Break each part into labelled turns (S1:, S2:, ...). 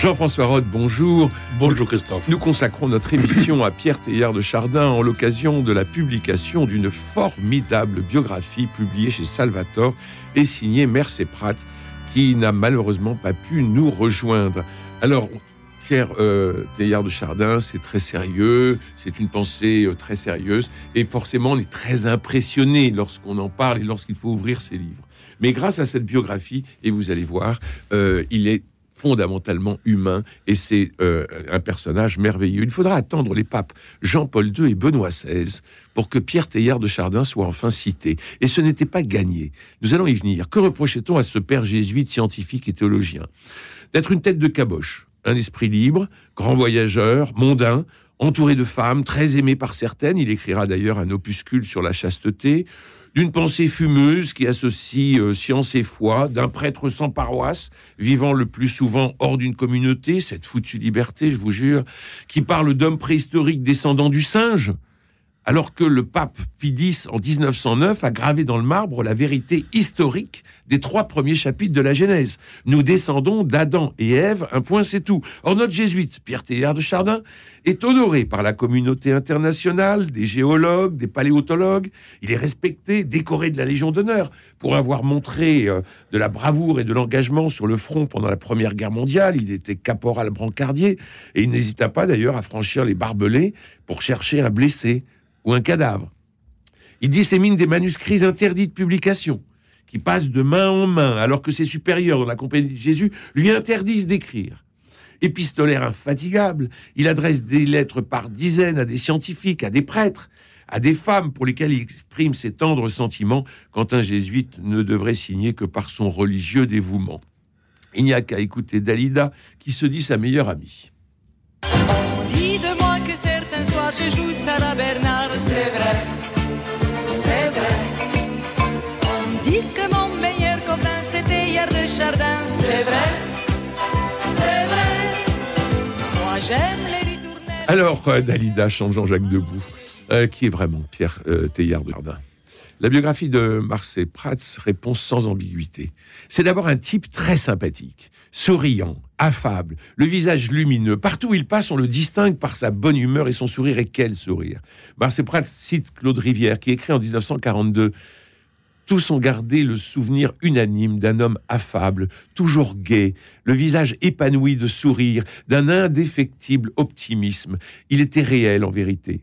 S1: Jean-François Roth, bonjour.
S2: Bonjour Christophe.
S1: Nous consacrons notre émission à Pierre Teilhard de Chardin en l'occasion de la publication d'une formidable biographie publiée chez Salvatore et signée Mercé Pratt, qui n'a malheureusement pas pu nous rejoindre. Alors, Pierre euh, de Chardin, c'est très sérieux, c'est une pensée euh, très sérieuse, et forcément on est très impressionné lorsqu'on en parle et lorsqu'il faut ouvrir ses livres. Mais grâce à cette biographie, et vous allez voir, euh, il est fondamentalement humain et c'est euh, un personnage merveilleux. Il faudra attendre les papes Jean-Paul II et Benoît XVI pour que Pierre Teilhard de Chardin soit enfin cité. Et ce n'était pas gagné. Nous allons y venir. Que reprochait-on à ce père jésuite scientifique et théologien? D'être une tête de caboche, un esprit libre, grand voyageur, mondain, entouré de femmes, très aimé par certaines. Il écrira d'ailleurs un opuscule sur la chasteté d'une pensée fumeuse qui associe euh, science et foi, d'un prêtre sans paroisse, vivant le plus souvent hors d'une communauté, cette foutue liberté, je vous jure, qui parle d'hommes préhistoriques descendants du singe, alors que le pape Pie X, en 1909, a gravé dans le marbre la vérité historique des trois premiers chapitres de la Genèse. Nous descendons d'Adam et Ève, un point c'est tout. Or, notre jésuite, Pierre Teilhard de Chardin, est honoré par la communauté internationale, des géologues, des paléontologues. Il est respecté, décoré de la Légion d'honneur pour avoir montré euh, de la bravoure et de l'engagement sur le front pendant la Première Guerre mondiale. Il était caporal brancardier et il n'hésita pas d'ailleurs à franchir les barbelés pour chercher un blessé ou un cadavre. Il dissémine des manuscrits interdits de publication qui passent de main en main alors que ses supérieurs dans la compagnie de Jésus lui interdisent d'écrire. Épistolaire infatigable, il adresse des lettres par dizaines à des scientifiques, à des prêtres, à des femmes pour lesquelles il exprime ses tendres sentiments quand un jésuite ne devrait signer que par son religieux dévouement. Il n'y a qu'à écouter Dalida qui se dit sa meilleure amie.
S3: Soirs je joue Sarah Bernard, c'est vrai, c'est vrai. On dit que mon meilleur copain c'était hier de Chardin, c'est vrai, c'est vrai. Moi j'aime les ritournelles.
S1: Alors, euh, Dalida chante Jean-Jacques Debout, euh, qui est vraiment Pierre euh, Teilhard de Chardin. La biographie de Marcel Prats répond sans ambiguïté. C'est d'abord un type très sympathique, souriant, affable, le visage lumineux. Partout où il passe, on le distingue par sa bonne humeur et son sourire. Et quel sourire Marcel Prats cite Claude Rivière, qui écrit en 1942 tous ont gardé le souvenir unanime d'un homme affable, toujours gai, le visage épanoui de sourire, d'un indéfectible optimisme. Il était réel en vérité.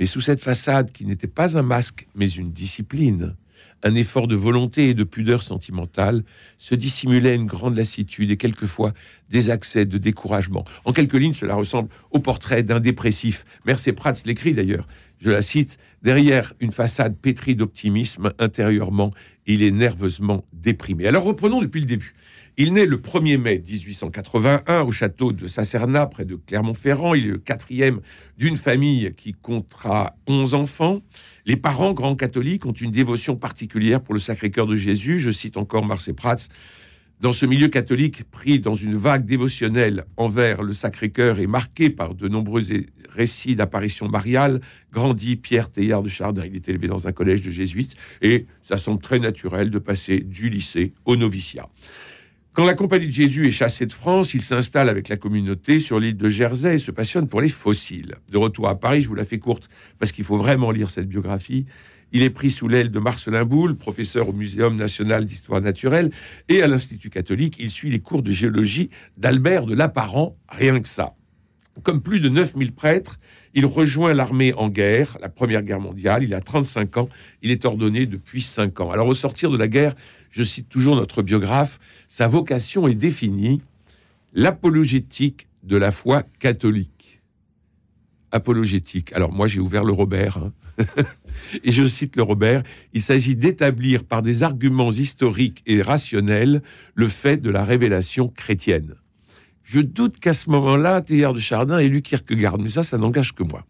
S1: Mais sous cette façade qui n'était pas un masque, mais une discipline, un effort de volonté et de pudeur sentimentale, se dissimulait une grande lassitude et quelquefois des accès de découragement. En quelques lignes, cela ressemble au portrait d'un dépressif. Mercé Prats l'écrit d'ailleurs, je la cite, derrière une façade pétrie d'optimisme, intérieurement, il est nerveusement déprimé. Alors reprenons depuis le début. Il naît le 1er mai 1881 au château de Sacerna, près de Clermont-Ferrand. Il est le quatrième d'une famille qui comptera 11 enfants. Les parents, grands catholiques, ont une dévotion particulière pour le Sacré-Cœur de Jésus. Je cite encore Marcel Prats. Dans ce milieu catholique pris dans une vague dévotionnelle envers le Sacré-Cœur et marqué par de nombreux récits d'apparitions mariales, grandit Pierre Teilhard de Chardin. Il est élevé dans un collège de jésuites et ça semble très naturel de passer du lycée au noviciat. Quand la Compagnie de Jésus est chassée de France, il s'installe avec la communauté sur l'île de Jersey et se passionne pour les fossiles. De retour à Paris, je vous la fais courte parce qu'il faut vraiment lire cette biographie. Il est pris sous l'aile de Marcelin Boulle, professeur au Muséum national d'histoire naturelle, et à l'Institut catholique, il suit les cours de géologie d'Albert de Lapparent, rien que ça. Comme plus de 9000 prêtres, il rejoint l'armée en guerre, la Première Guerre mondiale. Il a 35 ans. Il est ordonné depuis 5 ans. Alors, au sortir de la guerre, je cite toujours notre biographe, sa vocation est définie l'apologétique de la foi catholique. Apologétique. Alors, moi, j'ai ouvert le Robert. hein. Et je cite le Robert, il s'agit d'établir par des arguments historiques et rationnels le fait de la révélation chrétienne. Je doute qu'à ce moment-là, Théard de Chardin ait lu Kierkegaard, mais ça, ça n'engage que moi.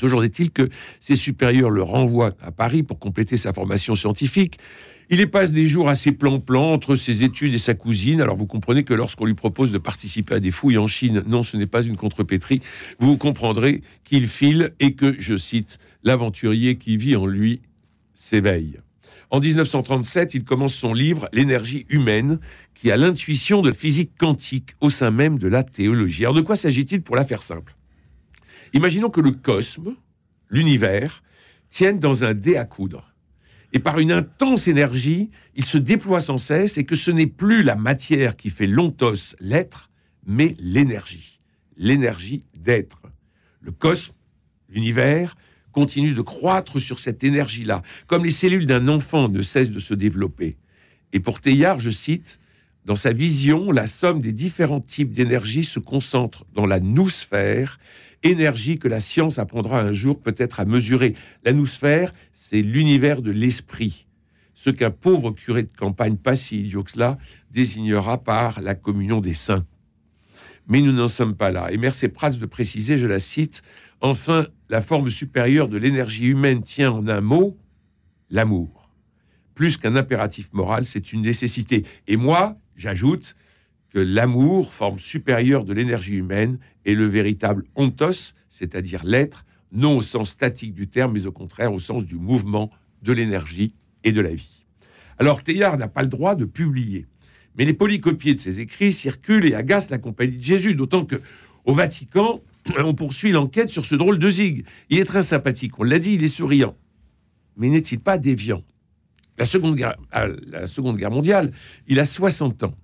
S1: Toujours est-il que ses supérieurs le renvoient à Paris pour compléter sa formation scientifique. Il y passe des jours assez plan-plan entre ses études et sa cousine. Alors vous comprenez que lorsqu'on lui propose de participer à des fouilles en Chine, non, ce n'est pas une contrepétrie. Vous comprendrez qu'il file et que, je cite, l'aventurier qui vit en lui s'éveille. En 1937, il commence son livre L'énergie humaine, qui a l'intuition de physique quantique au sein même de la théologie. Alors de quoi s'agit-il pour la faire simple? Imaginons que le cosme, l'univers, tienne dans un dé à coudre et par une intense énergie, il se déploie sans cesse et que ce n'est plus la matière qui fait l'ontos, l'être, mais l'énergie, l'énergie d'être. Le cosmos, l'univers, continue de croître sur cette énergie-là, comme les cellules d'un enfant ne cessent de se développer. Et pour Teilhard, je cite, dans sa vision, la somme des différents types d'énergie se concentre dans la nousphère, énergie que la science apprendra un jour peut-être à mesurer. La nousphère, c'est l'univers de l'esprit, ce qu'un pauvre curé de campagne pas si idiot que cela désignera par la communion des saints. Mais nous n'en sommes pas là. Et merci Prats de préciser, je la cite, enfin, la forme supérieure de l'énergie humaine tient en un mot l'amour. Plus qu'un impératif moral, c'est une nécessité. Et moi, j'ajoute que l'amour, forme supérieure de l'énergie humaine, est le véritable ontos, c'est-à-dire l'être, non au sens statique du terme, mais au contraire au sens du mouvement, de l'énergie et de la vie. Alors Teilhard n'a pas le droit de publier, mais les polycopiés de ses écrits circulent et agacent la compagnie de Jésus, d'autant que au Vatican, on poursuit l'enquête sur ce drôle de zig. Il est très sympathique, on l'a dit, il est souriant. Mais n'est-il pas déviant? La seconde, guerre, la seconde Guerre mondiale, il a 60 ans.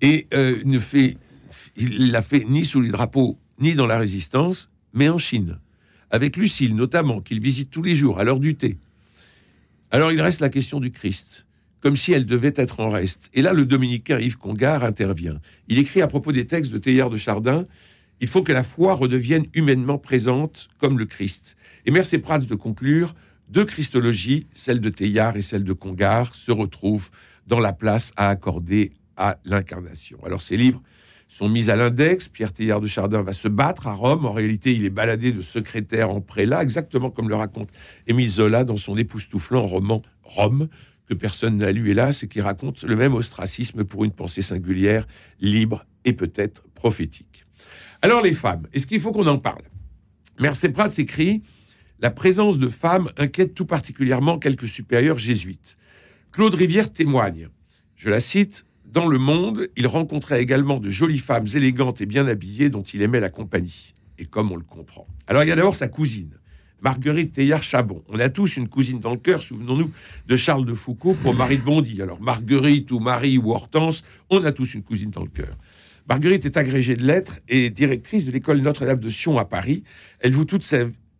S1: Et euh, ne fait, il l'a fait ni sous les drapeaux, ni dans la résistance, mais en Chine, avec Lucille notamment, qu'il visite tous les jours à l'heure du thé. Alors il reste la question du Christ, comme si elle devait être en reste. Et là, le dominicain Yves Congar intervient. Il écrit à propos des textes de Théard de Chardin Il faut que la foi redevienne humainement présente comme le Christ. Et merci Prats de conclure deux christologies, celle de Théard et celle de Congar, se retrouvent dans la place à accorder à l'incarnation. Alors ces livres sont mis à l'index. Pierre Théard de Chardin va se battre à Rome. En réalité, il est baladé de secrétaire en prélat, exactement comme le raconte Émile Zola dans son époustouflant roman Rome, que personne n'a lu, hélas, et qui raconte le même ostracisme pour une pensée singulière, libre et peut-être prophétique. Alors les femmes, est-ce qu'il faut qu'on en parle? Mercé Prat s'écrit La présence de femmes inquiète tout particulièrement quelques supérieurs jésuites. Claude Rivière témoigne, je la cite, dans le monde, il rencontrait également de jolies femmes élégantes et bien habillées dont il aimait la compagnie. Et comme on le comprend. Alors il y a d'abord sa cousine, Marguerite Théillard-Chabon. On a tous une cousine dans le cœur, souvenons-nous de Charles de Foucault pour Marie de Bondy. Alors Marguerite ou Marie ou Hortense, on a tous une cousine dans le cœur. Marguerite est agrégée de lettres et directrice de l'école Notre-Dame de Sion à Paris. Elle voue toute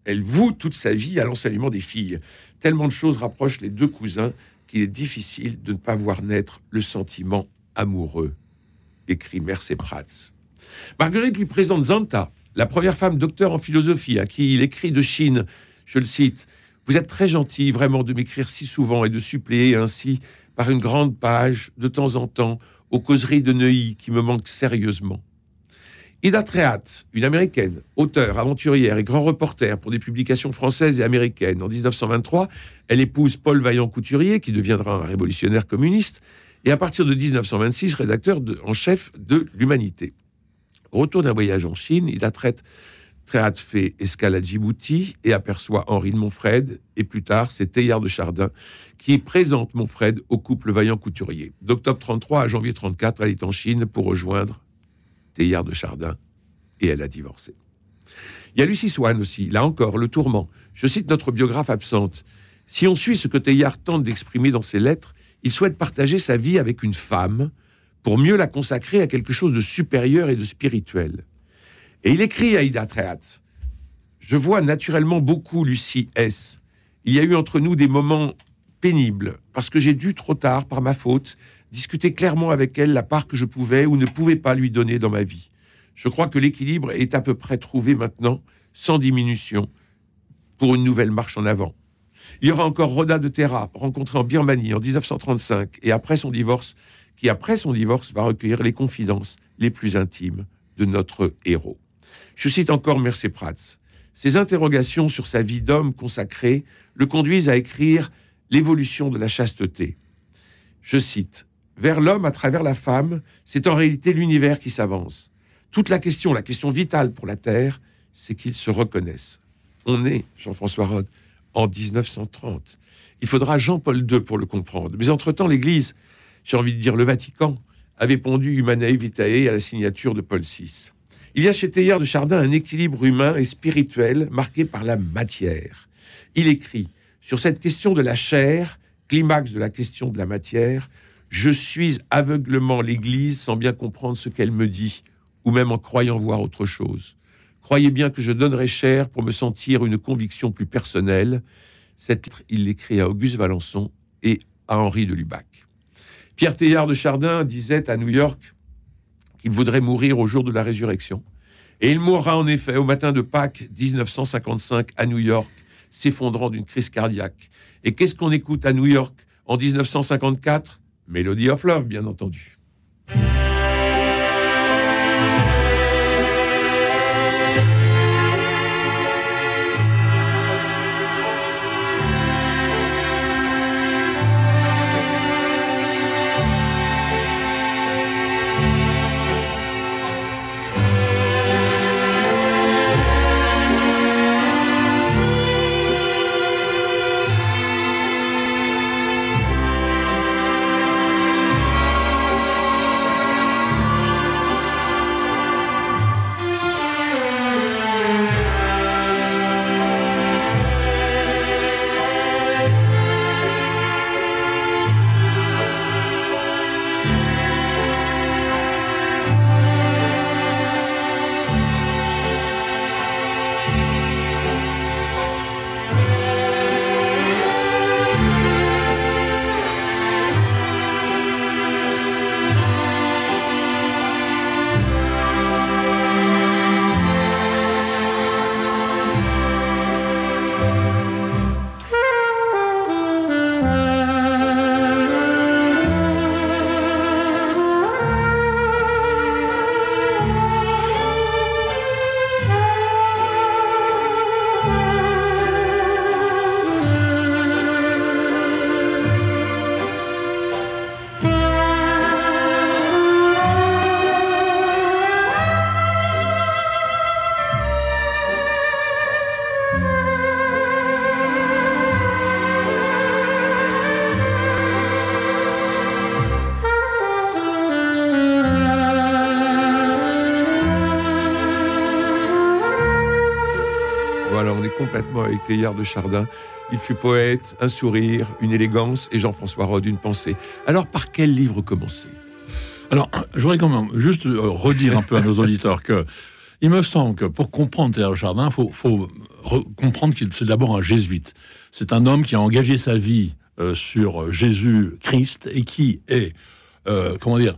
S1: elle voue toute sa vie à l'enseignement des filles. Tellement de choses rapprochent les deux cousins qu'il est difficile de ne pas voir naître le sentiment amoureux, écrit Mercé Prats. Marguerite lui présente Zanta, la première femme docteur en philosophie, à qui il écrit de Chine, je le cite, Vous êtes très gentil vraiment de m'écrire si souvent et de suppléer ainsi par une grande page de temps en temps aux causeries de Neuilly qui me manquent sérieusement. Ida Trehat, une américaine, auteure, aventurière et grand reporter pour des publications françaises et américaines. En 1923, elle épouse Paul Vaillant-Couturier, qui deviendra un révolutionnaire communiste, et à partir de 1926, rédacteur en chef de l'Humanité. retour d'un voyage en Chine, il a traite fait escale à Djibouti et aperçoit Henri de Montfred, et plus tard, c'est Teilhard de Chardin qui présente Montfred au couple Vaillant-Couturier. D'octobre 33 à janvier 34, elle est en Chine pour rejoindre Teilhard de Chardin et elle a divorcé. Il y a Lucie Swann aussi, là encore, le tourment. Je cite notre biographe absente. Si on suit ce que Teilhard tente d'exprimer dans ses lettres, il souhaite partager sa vie avec une femme pour mieux la consacrer à quelque chose de supérieur et de spirituel. Et il écrit à Ida Trehatz Je vois naturellement beaucoup Lucie S. Il y a eu entre nous des moments pénibles, parce que j'ai dû trop tard, par ma faute, discuter clairement avec elle la part que je pouvais ou ne pouvais pas lui donner dans ma vie. Je crois que l'équilibre est à peu près trouvé maintenant, sans diminution, pour une nouvelle marche en avant. Il y aura encore Roda de Terra, rencontré en Birmanie en 1935, et après son divorce, qui après son divorce va recueillir les confidences les plus intimes de notre héros. Je cite encore Mercé Prats. Ces interrogations sur sa vie d'homme consacré le conduisent à écrire L'évolution de la chasteté. Je cite Vers l'homme à travers la femme, c'est en réalité l'univers qui s'avance. Toute la question, la question vitale pour la Terre, c'est qu'ils se reconnaissent. On est, Jean-François Rode, en 1930. Il faudra Jean-Paul II pour le comprendre. Mais entre-temps, l'Église, j'ai envie de dire le Vatican, avait pondu Humanae Vitae à la signature de Paul VI. Il y a chez Teilhard de Chardin un équilibre humain et spirituel marqué par la matière. Il écrit sur cette question de la chair, climax de la question de la matière, je suis aveuglement l'Église sans bien comprendre ce qu'elle me dit, ou même en croyant voir autre chose. Croyez bien que je donnerai cher pour me sentir une conviction plus personnelle. Cette lettre, il l'écrit à Auguste Valençon et à Henri de Lubac. Pierre Teilhard de Chardin disait à New York qu'il voudrait mourir au jour de la résurrection. Et il mourra en effet au matin de Pâques 1955 à New York, s'effondrant d'une crise cardiaque. Et qu'est-ce qu'on écoute à New York en 1954 Melody of Love, bien entendu. On est complètement avec Théard de Chardin. Il fut poète, un sourire, une élégance, et Jean-François Rode, une pensée. Alors, par quel livre commencer?
S2: Alors, je voudrais quand même juste euh, redire un peu à nos auditeurs que il me semble que pour comprendre Théard de Chardin, il faut, faut re- comprendre qu'il c'est d'abord un jésuite. C'est un homme qui a engagé sa vie euh, sur Jésus-Christ et qui est, euh, comment dire,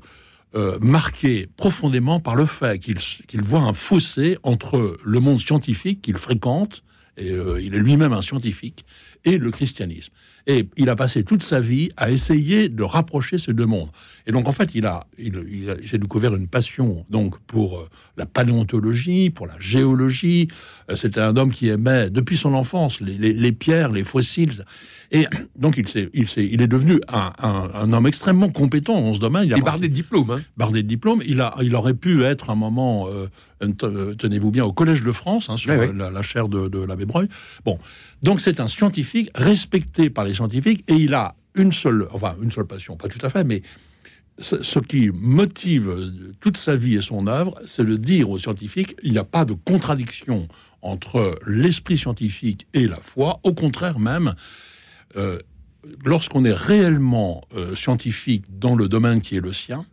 S2: euh, marqué profondément par le fait qu'il qu'il voit un fossé entre le monde scientifique qu'il fréquente, euh, il est lui-même un scientifique, et le christianisme. Et il a passé toute sa vie à essayer de rapprocher ces deux mondes. Et donc, en fait, il a, il, il a- découvert une passion donc pour euh, la paléontologie, pour la géologie. Euh, C'était un homme qui aimait, depuis son enfance, les, les- les pierres, les fossiles. Et donc, il, s'est- il, s'est- il est devenu un, un- un homme extrêmement compétent dans ce domaine. Il a
S1: bardé de diplômes. Hein.
S2: bardé de diplômes. Il, a, il aurait pu être un moment, euh, tenez-vous bien, au Collège de France, hein, sur La, la chaire de, de l'abbé Breuil. Bon, donc c'est un scientifique respecté par les et il a une seule, enfin une seule passion, pas tout à fait, mais ce, qui motive toute sa vie et son œuvre, c'est de dire aux scientifiques, il n'y a pas de contradiction entre l'esprit scientifique et la foi. Au contraire même, euh, lorsqu'on est réellement euh, scientifique dans le domaine qui est le sien,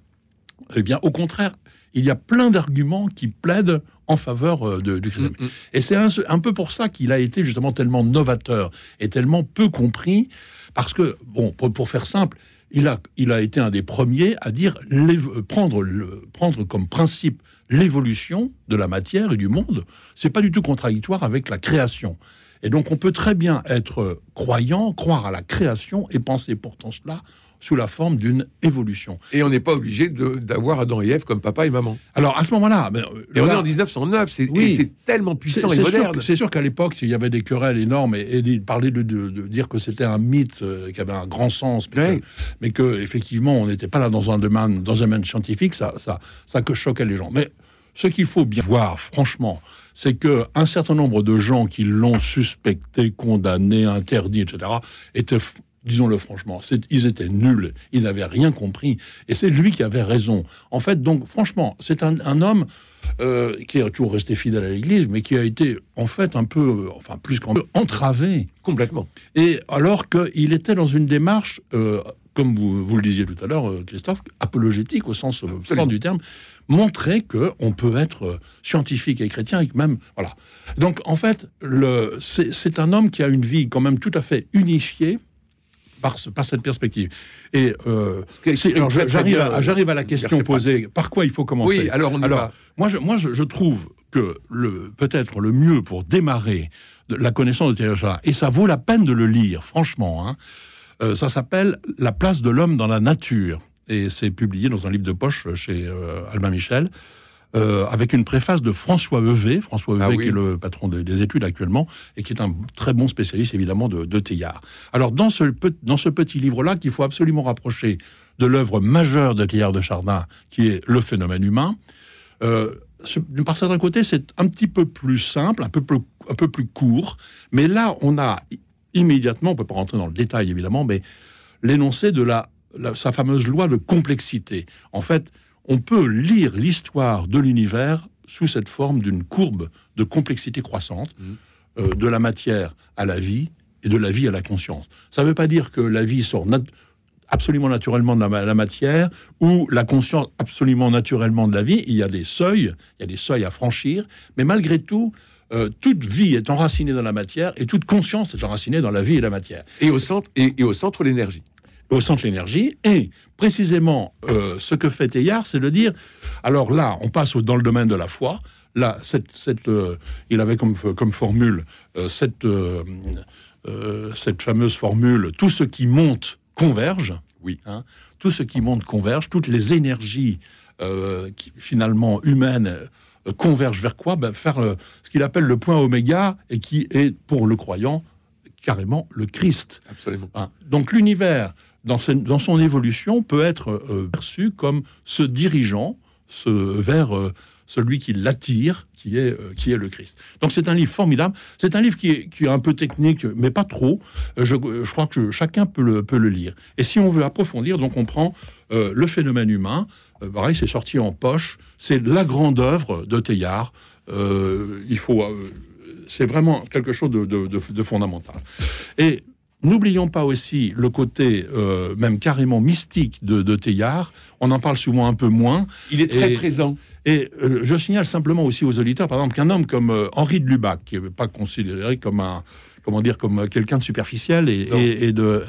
S2: eh bien, au contraire, il y a plein d'arguments qui plaident en faveur euh, de- du christianisme.
S1: Mm, mm.
S2: Et c'est un, un peu pour ça qu'il a été justement tellement novateur et tellement peu compris, parce que, bon, pour, pour faire simple, il a, il a été un des premiers à dire l'évo- prendre, le, prendre comme principe l'évolution de la matière et du monde. C'est pas du tout contradictoire avec la création. Et donc, on peut très bien être croyant, croire à la création et penser pourtant cela sous la forme d'une évolution.
S1: Et on n'est pas obligé d'avoir Adam et Ève comme papa et maman.
S2: Alors, à ce moment-là, ben, euh,
S1: Et on est en 1909, c'est
S2: Oui.
S1: tellement puissant et
S2: c'est sûr,
S1: moderne.
S2: c'est sûr qu'à l'époque, il y avait des querelles énormes et, et parlait de, de- de dire que c'était un mythe euh, qui avait un grand sens, mais,
S1: Ouais.
S2: que, mais que, effectivement, on n'était pas là dans un domaine, dans un domaine scientifique, ça, ça, ça que choquait les gens. Mais ce qu'il faut bien voir, franchement, c'est que un certain nombre de gens qui l'ont suspecté, condamné, interdit, etc., étaient Disons-le franchement, ils étaient nuls, ils n'avaient rien compris, et c'est lui qui avait raison. En fait, donc, franchement, c'est un, un homme euh, qui est toujours resté fidèle à l'Église, mais qui a été en fait un peu, euh, enfin plus qu'un peu, entravé.
S1: Complètement.
S2: Et alors qu'il était dans une démarche, euh, comme vous, vous le disiez tout à l'heure, Christophe, apologétique au sens
S1: Absolument.
S2: fort du terme, montrer que on peut être euh, scientifique et chrétien et que même voilà. Donc en fait, le- c'est un homme qui a une vie quand même tout à fait unifiée par, ce- par cette perspective. Et euh, j'arrive à, j'arrive à la
S1: euh,
S2: question posée. Par quoi il faut commencer?
S1: Oui, alors on
S2: alors,
S1: va.
S2: moi, je, moi je, je trouve que le peut-être le mieux pour démarrer de la connaissance de Thierry et ça vaut la peine de le lire, franchement, hein, euh, ça s'appelle La place de l'homme dans la nature. Et c'est publié dans un livre de poche chez euh, Albin Michel, euh, avec une préface de François Heuvet, François Heuvet
S1: Ah oui.
S2: qui est le patron des, des études actuellement, et qui est un très bon spécialiste évidemment de, de Teilhard. Alors dans ce, dans ce petit livre-là, qu'il faut absolument rapprocher de l'œuvre majeure de Teilhard de Chardin, qui est Le phénomène humain, euh, ce- par certains côtés, c'est un petit peu plus simple, un peu plus, un peu plus court, mais là, on a immédiatement, on peut pas rentrer dans le détail évidemment, mais l'énoncé de la, la- sa fameuse loi de complexité. En fait, on peut lire l'histoire de l'univers sous cette forme d'une courbe de complexité croissante,
S1: Mhm.
S2: euh, de la matière à la vie et de la vie à la conscience. Ça ne veut pas dire que la vie sort nat- absolument naturellement de la, ma- la matière ou la conscience absolument naturellement de la vie. Il y a des seuils, il y a des seuils à franchir, mais malgré tout, euh, toute vie est enracinée dans la matière et toute conscience est enracinée dans la vie et la matière
S1: Et au centre, et, et au centre l'énergie.
S2: Au centre de l'énergie. Et précisément, euh, ce que fait Teilhard, c'est de dire, alors là, on passe dans le domaine de la foi. Là, cette, cette, euh, il avait comme, comme formule euh, cette, cette fameuse formule, tout ce qui monte converge.
S1: Oui.
S2: Hein, tout ce qui monte converge, toutes les énergies qui, finalement humaines convergent vers quoi? Ben, Faire ce qu'il appelle le point oméga et qui est pour le croyant carrément le Christ.
S1: Absolument.
S2: Hein. Donc l'univers, dans, son évolution, peut être euh, perçu comme se dirigeant vers euh, celui qui l'attire, qui est, euh, qui est le Christ. Donc c'est un livre formidable. C'est un livre qui est, qui est un peu technique, mais pas trop. Je, crois que chacun peut le, peut le lire. Et si on veut approfondir, donc on prend le phénomène humain. Pareil, c'est sorti en poche. C'est la grande œuvre de Teilhard. Il faut, c'est vraiment quelque chose de- de- de fondamental. Et N'oublions pas aussi le côté euh, même carrément mystique de, de Teilhard. On en parle souvent un peu moins.
S1: Il est très
S2: Et-
S1: présent.
S2: Et euh, je signale simplement aussi aux auditeurs, par exemple, qu'un homme comme euh, Henri de Lubac, qui n'est pas considéré comme un, comment dire, comme quelqu'un de superficiel et,
S1: Non.
S2: et- et de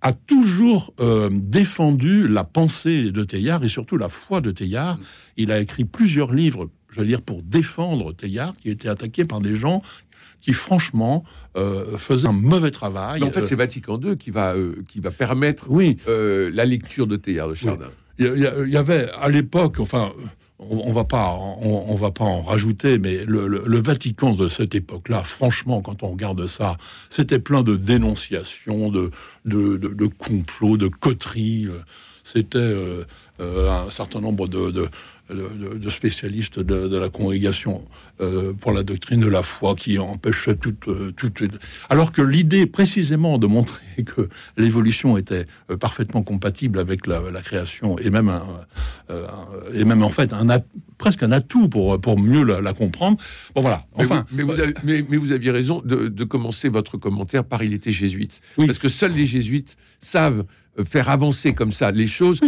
S2: a toujours euh, défendu la pensée de Teilhard et surtout la foi de Teilhard.
S1: Mm.
S2: Il a écrit plusieurs livres, je veux dire, pour défendre Teilhard, qui était attaqué par des gens qui, franchement, euh, faisaient un mauvais travail.
S1: Mais en fait, c'est Vatican II qui va, euh, qui va permettre
S2: oui,
S1: euh, la lecture de Teilhard de Chardin.
S2: Il y, a- il y avait à l'époque, enfin, on, va pas, on, on va pas en rajouter, mais le, le- le Vatican de cette époque-là, franchement, quand on regarde ça, c'était plein de dénonciations, de, de, de- de complots, de coteries. C'était euh, euh, un certain nombre de, de- spécialistes de la congrégation euh, pour la doctrine de la foi qui empêchait toute, euh, toute... Alors que l'idée précisément de montrer que l'évolution était euh, parfaitement compatible avec la, la création et même, un, euh, et même en fait un presque un atout pour, pour mieux la, la comprendre. Bon voilà,
S1: Mais
S2: enfin...
S1: vous, mais, vous avez, mais, mais vous aviez raison de, de commencer votre commentaire par il était jésuite.
S2: Oui.
S1: Parce que seuls les jésuites savent faire avancer comme ça les choses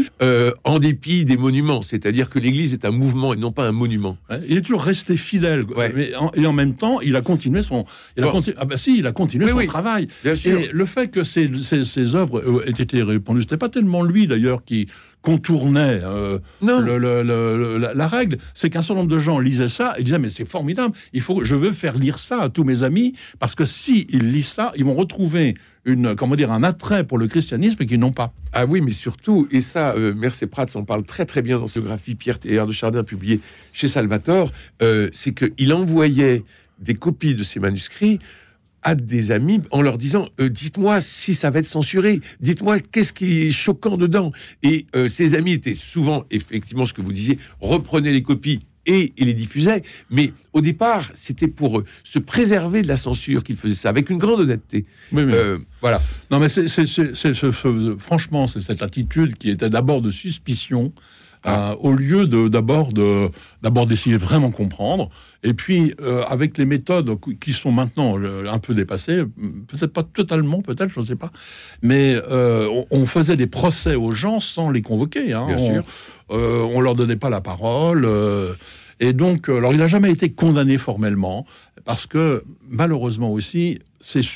S1: en dépit des monuments. C'est-à-dire que l'Église est un mouvement et non pas un monument.
S2: Il est toujours resté fidèle,
S1: Ouais.
S2: mais en- et en même temps, il a continué son, il a
S1: Bon.
S2: continu- ah bah si, il a continué
S1: Oui,
S2: son
S1: oui.
S2: travail.
S1: Bien sûr.
S2: Et le fait que ces, ces, ces œuvres euh, aient été répandues, c'était pas tellement lui d'ailleurs qui contournait euh,
S1: Non.
S2: le- le- le- le- la, la règle, c'est qu'un certain nombre de gens lisaient ça et disaient mais c'est formidable, il faut, je veux faire lire ça à tous mes amis parce que si ils lisent ça, ils vont retrouver une, comment dire, un attrait pour le christianisme qu'ils n'ont pas.
S1: Ah oui, mais surtout, et ça, euh, Mercé Prats en parle très très bien dans sa biographie Pierre Théard de Chardin publiée chez Salvatore, euh, c'est qu'il envoyait des copies de ses manuscrits à des amis en leur disant euh, dites-moi si ça va être censuré, dites-moi qu'est-ce qui est choquant dedans. Et euh, ses amis étaient souvent, effectivement, ce que vous disiez, reprenaient les copies et, et les diffusaient. Mais au départ, c'était pour euh, se préserver de la censure qu'il faisait ça, avec une grande honnêteté.
S2: Oui, oui.
S1: Euh, voilà.
S2: Non, mais c'est, c'est- c'est- c'est ce- ce- franchement, c'est cette attitude qui était d'abord de suspicion,
S1: Ah.
S2: euh, au lieu de d'abord de d'abord d'essayer de vraiment comprendre, et puis euh, avec les méthodes qui sont maintenant euh, un peu dépassées, peut-être pas totalement, peut-être, je ne sais pas, mais euh, on, faisait des procès aux gens sans les convoquer. hein.
S1: Bien
S2: on,
S1: sûr.
S2: on leur donnait pas la parole. et donc, alors il n'a jamais été condamné formellement, parce que malheureusement aussi,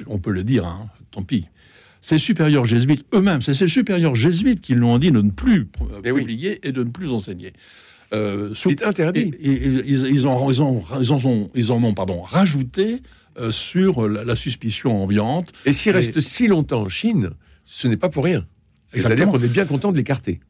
S2: on peut le dire, hein, tant pis, ces supérieurs jésuites eux-mêmes, c'est ces supérieurs jésuites qui lui ont dit de ne plus euh,
S1: Eh oui.
S2: publier et de ne plus enseigner. Euh, sous-
S1: C'est interdit.
S2: et, et- et ils, ils en, ils, en, ils en ont, ils en ont pardon, rajouté euh, sur la, la suspicion ambiante.
S1: Et s'il reste si longtemps en Chine, ce n'est pas pour rien. C'est-à-dire qu'on est bien content de l'écarter.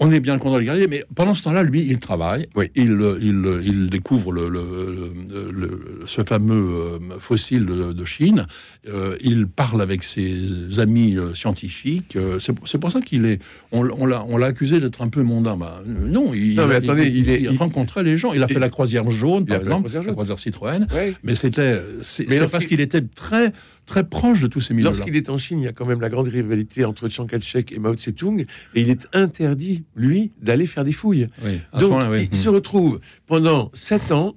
S2: On est bien le garder, mais pendant ce temps-là, lui, il travaille.
S1: Oui.
S2: Il, euh, il, euh, il découvre le, le- ce fameux euh, fossile de, de Chine. Euh, il parle avec ses amis scientifiques. C'est pour ça qu'il est. On, on l'a on l'a accusé d'être un peu mondain. Bah, non, il,
S1: Non, mais attendez, il
S2: rencontrait les gens. Il a fait la croisière jaune, par
S1: fait la
S2: exemple,
S1: croisière
S2: la
S1: jaune.
S2: croisière Citroën. Mais c'était. C'est
S1: Mais
S2: parce qu'il était très, très proche de tous ces milieux-là.
S1: Lorsqu'il est en Chine, il y a quand même la grande rivalité entre Chiang Kai-shek et Mao Tse-tung, et il est interdit, lui, d'aller faire des fouilles.
S2: Oui,
S1: Donc,
S2: oui.
S1: il se retrouve pendant sept ans,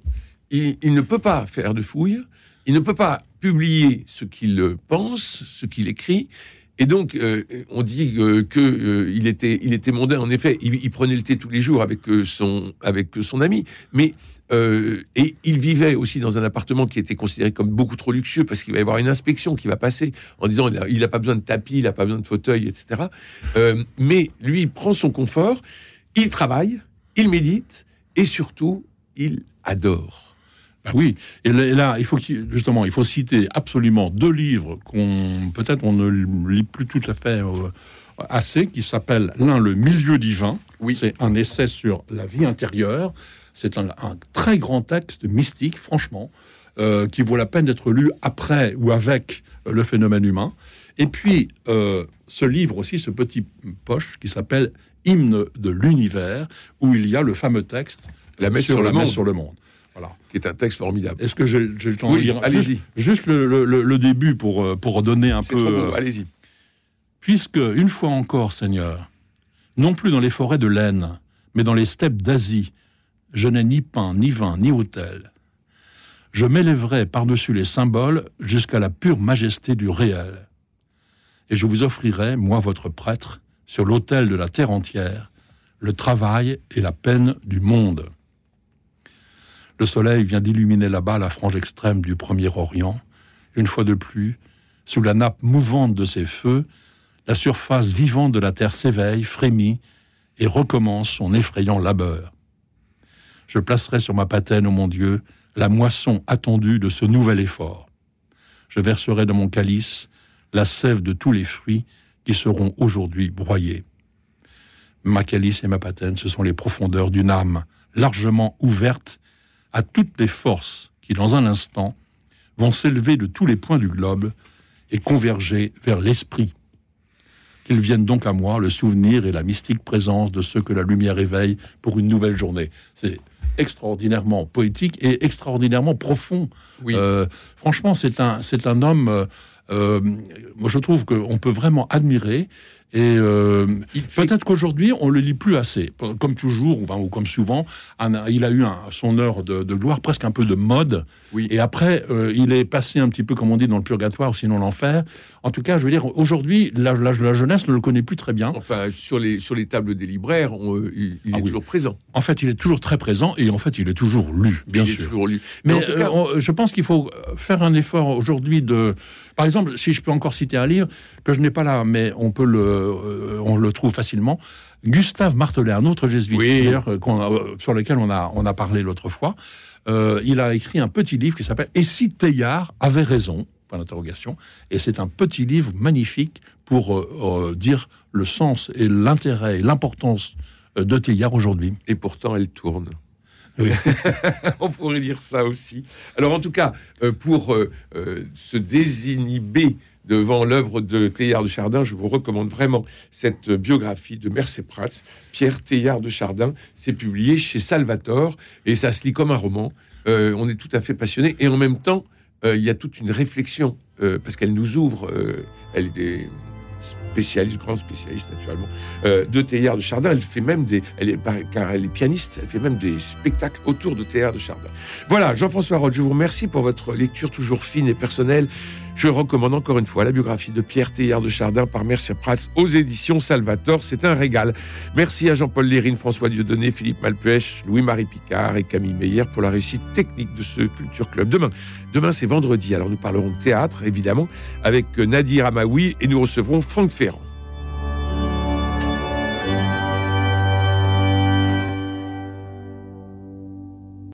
S1: il, il ne peut pas faire de fouilles, il ne peut pas publier ce qu'il pense, ce qu'il écrit. Et donc, euh, on dit euh, que euh, il était, il était mondain. En effet, il, prenait le thé tous les jours avec euh, son, avec son ami. Mais et il vivait aussi dans un appartement qui était considéré comme beaucoup trop luxueux parce qu'il va y avoir une inspection qui va passer en disant il n'a pas besoin de tapis, il n'a pas besoin de fauteuil, etc. Mais lui, il prend son confort, il travaille, il médite et surtout, il adore.
S2: Bah oui, et là, il faut justement, il faut citer absolument deux livres qu'on peut-être on ne lit plus tout à fait euh, assez, qui s'appellent l'un le Milieu divin.
S1: Oui.
S2: c'est un essai sur la vie intérieure. C'est un, un très grand texte mystique, franchement, euh, qui vaut la peine d'être lu après ou avec euh, le phénomène humain. Et puis euh, ce livre aussi, ce petit poche qui s'appelle Hymne de l'univers, où il y a le fameux texte
S1: La messe sur
S2: la
S1: le
S2: messe
S1: monde.
S2: sur le monde. Voilà.
S1: qui est un texte formidable.
S2: Est-ce que j'ai le temps
S1: Oui,
S2: de lire
S1: allez-y.
S2: Juste, juste le, le- le- le début pour, euh, pour donner un
S1: C'est
S2: peu.
S1: trop beau,
S2: euh,
S1: allez-y.
S2: Puisque, une fois encore, Seigneur, non plus dans les forêts de laine, mais dans les steppes d'Asie, je n'ai ni pain, ni vin, ni autel. Je m'élèverai par-dessus les symboles jusqu'à la pure majesté du réel. Et je vous offrirai, moi votre prêtre, sur l'autel de la terre entière, le travail et la peine du monde. Le soleil vient d'illuminer là-bas la frange extrême du premier Orient. Une fois de plus, sous la nappe mouvante de ses feux, la surface vivante de la terre s'éveille, frémit et recommence son effrayant labeur. Je placerai sur ma patène, ô mon Dieu, la moisson attendue de ce nouvel effort. Je verserai dans mon calice la sève de tous les fruits qui seront aujourd'hui broyés. Ma calice et ma patène, ce sont les profondeurs d'une âme largement ouverte à toutes les forces qui, dans un instant, vont s'élever de tous les points du globe et converger vers l'esprit. Qu'ils viennent donc à moi le souvenir et la mystique présence de ceux que la lumière éveille pour une nouvelle journée. C'est extraordinairement poétique et extraordinairement profond.
S1: Oui.
S2: Euh, franchement, c'est un, c'est un homme, euh, euh, moi je trouve qu'on peut vraiment admirer Et euh,
S1: fait-
S2: peut-être qu'aujourd'hui, on le lit plus assez. Comme toujours, ou, comme souvent, il a eu un- son heure de, de gloire, presque un peu de mode.
S1: Oui.
S2: Et après, euh, il est passé un petit peu, comme on dit, dans le purgatoire, sinon l'enfer. En tout cas, je veux dire, aujourd'hui, la, la- la jeunesse ne le connaît plus très bien.
S1: Enfin, sur les, sur les tables des libraires, on, euh, il, il
S2: Ah
S1: est
S2: oui.
S1: toujours présent.
S2: En fait, il est toujours très présent et en fait, il est toujours lu, bien
S1: il est
S2: sûr.
S1: toujours lu. Mais,
S2: Mais
S1: en tout cas,
S2: euh, on- je pense qu'il faut faire un effort aujourd'hui de. Par exemple, si je peux encore citer un livre que je n'ai pas là, mais on peut le, euh, on le trouve facilement. Gustave Martelet, un autre jésuite,
S1: Oui.
S2: euh, sur lequel on a, on a parlé l'autre fois. Il a écrit un petit livre qui s'appelle Et si Teilhard avait raison? Point d'interrogation. Et c'est un petit livre magnifique pour euh, euh, dire le sens et l'intérêt et l'importance euh, de Teilhard aujourd'hui.
S1: et pourtant, elle tourne.
S2: Oui.
S1: on pourrait dire ça aussi. Alors, en tout cas, pour se désinhiber devant l'œuvre de Théard de Chardin, je vous recommande vraiment cette biographie de Mercé Prats, Pierre Théard de Chardin. C'est publié chez Salvator et ça se lit comme un roman. Euh, on est tout à fait passionné et en même temps, euh, il y a toute une réflexion euh, parce qu'elle nous ouvre. euh, elle est spécialiste, grand spécialiste naturellement, euh, de Théard de Chardin. Elle fait même des, elle est, car elle est pianiste, elle fait même des spectacles autour de Théard de Chardin. Voilà, Jean-François Roth, je vous remercie pour votre lecture toujours fine et personnelle. Je recommande encore une fois la biographie de Pierre Théard de Chardin par Mercier Prats aux éditions Salvator. C'est un régal. Merci à Jean-Paul Lérine, François Dieudonné, Philippe Malpuech, Louis-Marie Picard et Camille Meyer pour la réussite technique de ce Culture Club. Demain, demain c'est vendredi, alors nous parlerons de théâtre, évidemment, avec Nadir Amaoui et nous recevrons Franck Ferrand.